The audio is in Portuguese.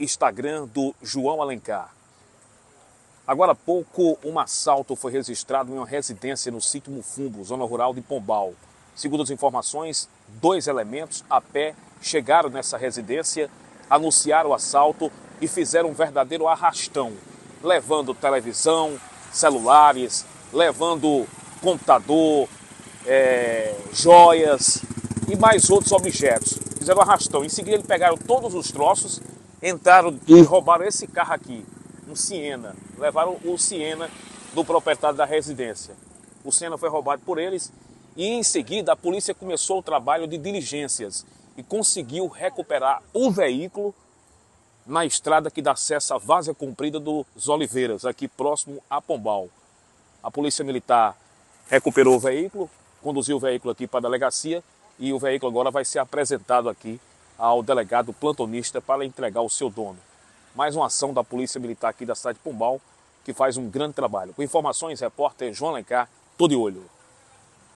Instagram do João Alencar. Agora há pouco, um assalto foi registrado em uma residência no sítio Mufumbo, zona rural de Pombal. Segundo as informações, dois elementos a pé chegaram nessa residência, anunciaram o assalto e fizeram um verdadeiro arrastão, levando televisão, celulares, levando computador, é, joias e mais outros objetos. Fizeram um arrastão. Em seguida, eles pegaram todos os troços, entraram e roubaram esse carro aqui, um Siena. Levaram o Siena do proprietário da residência. O Siena foi roubado por eles e em seguida a polícia começou o trabalho de diligências e conseguiu recuperar o veículo na estrada que dá acesso à várzea comprida dos Oliveiras, aqui próximo a Pombal. A polícia militar recuperou o veículo, conduziu o veículo aqui para a delegacia e o veículo agora vai ser apresentado aqui ao delegado plantonista para entregar o seu dono. Mais uma ação da Polícia Militar aqui da cidade de Pombal, que faz um grande trabalho. Com informações, repórter João Alencar, todo de olho.